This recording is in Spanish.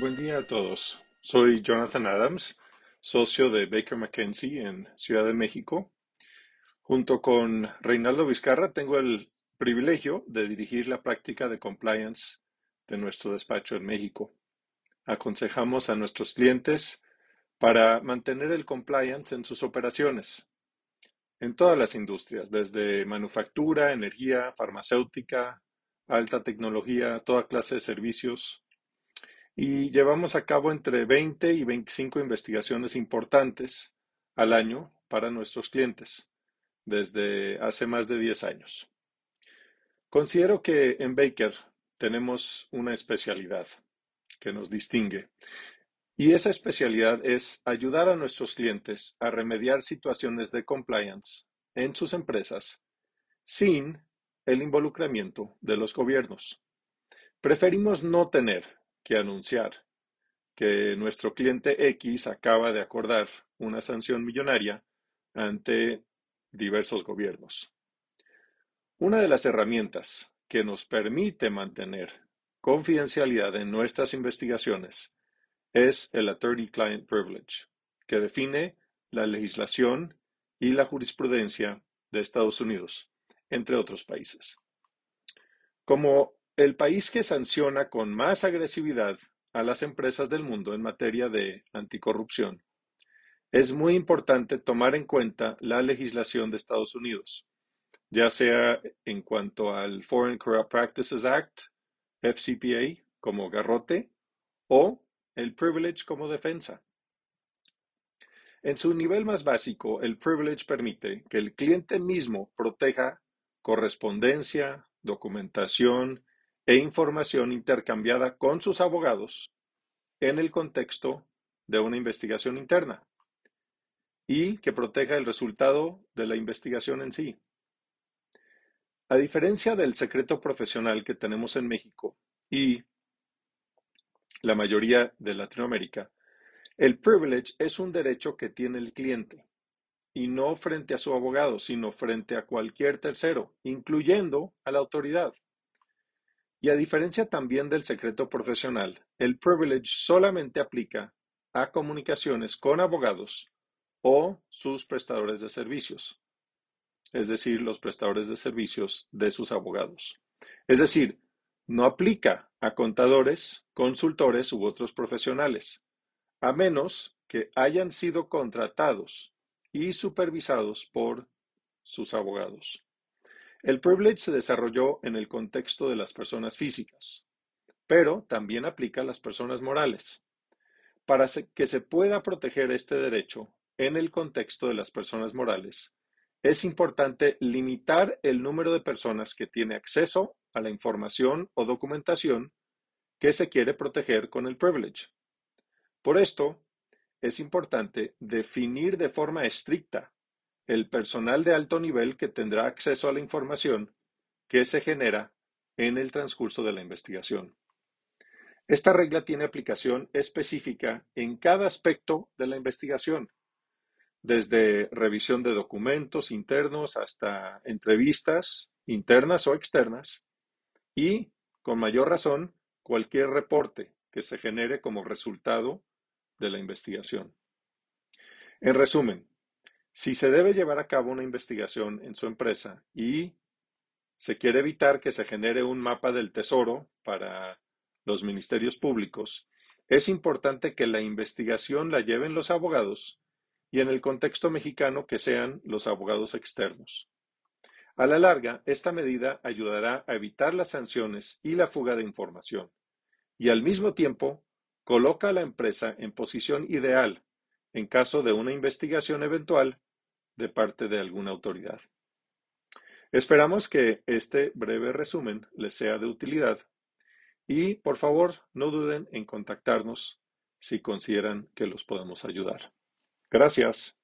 Buen día a todos. Soy Jonathan Adams, socio de Baker McKenzie en Ciudad de México. Junto con Reinaldo Vizcarra tengo el privilegio de dirigir la práctica de compliance de nuestro despacho en México. Aconsejamos a nuestros clientes para mantener el compliance en sus operaciones, en todas las industrias, desde manufactura, energía, farmacéutica, alta tecnología, toda clase de servicios. Y llevamos a cabo entre 20 y 25 investigaciones importantes al año para nuestros clientes, desde hace más de 10 años. Considero que en Baker tenemos una especialidad que nos distingue y esa especialidad es ayudar a nuestros clientes a remediar situaciones de compliance en sus empresas sin el involucramiento de los gobiernos. Preferimos no tener que anunciar que nuestro cliente X acaba de acordar una sanción millonaria ante diversos gobiernos. Una de las herramientas que nos permite mantener confidencialidad en nuestras investigaciones es el Attorney-Client Privilege, que define la legislación y la jurisprudencia de Estados Unidos, entre otros países. Como el país que sanciona con más agresividad a las empresas del mundo en materia de anticorrupción, es muy importante tomar en cuenta la legislación de Estados Unidos, ya sea en cuanto al Foreign Corrupt Practices Act, FCPA, como garrote, o el privilege como defensa. En su nivel más básico, el privilege permite que el cliente mismo proteja correspondencia, documentación e información intercambiada con sus abogados en el contexto de una investigación interna y que proteja el resultado de la investigación en sí. A diferencia del secreto profesional que tenemos en México y la mayoría de Latinoamérica, el privilege es un derecho que tiene el cliente y no frente a su abogado, sino frente a cualquier tercero, incluyendo a la autoridad. Y a diferencia también del secreto profesional, el privilege solamente aplica a comunicaciones con abogados o sus prestadores de servicios, es decir, los prestadores de servicios de sus abogados. Es decir, no aplica a contadores, consultores u otros profesionales, a menos que hayan sido contratados y supervisados por sus abogados. El privilege se desarrolló en el contexto de las personas físicas, pero también aplica a las personas morales. Para que se pueda proteger este derecho en el contexto de las personas morales, es importante limitar el número de personas que tiene acceso a la información o documentación que se quiere proteger con el privilege. Por esto, es importante definir de forma estricta el personal de alto nivel que tendrá acceso a la información que se genera en el transcurso de la investigación. Esta regla tiene aplicación específica en cada aspecto de la investigación, desde revisión de documentos internos hasta entrevistas internas o externas y, con mayor razón, cualquier reporte que se genere como resultado de la investigación. En resumen, si se debe llevar a cabo una investigación en su empresa y se quiere evitar que se genere un mapa del tesoro para los ministerios públicos, es importante que la investigación la lleven los abogados y en el contexto mexicano que sean los abogados externos. A la larga, esta medida ayudará a evitar las sanciones y la fuga de información, y al mismo tiempo coloca a la empresa en posición ideal en caso de una investigación eventual de parte de alguna autoridad. Esperamos que este breve resumen les sea de utilidad y por favor no duden en contactarnos si consideran que los podemos ayudar. Gracias.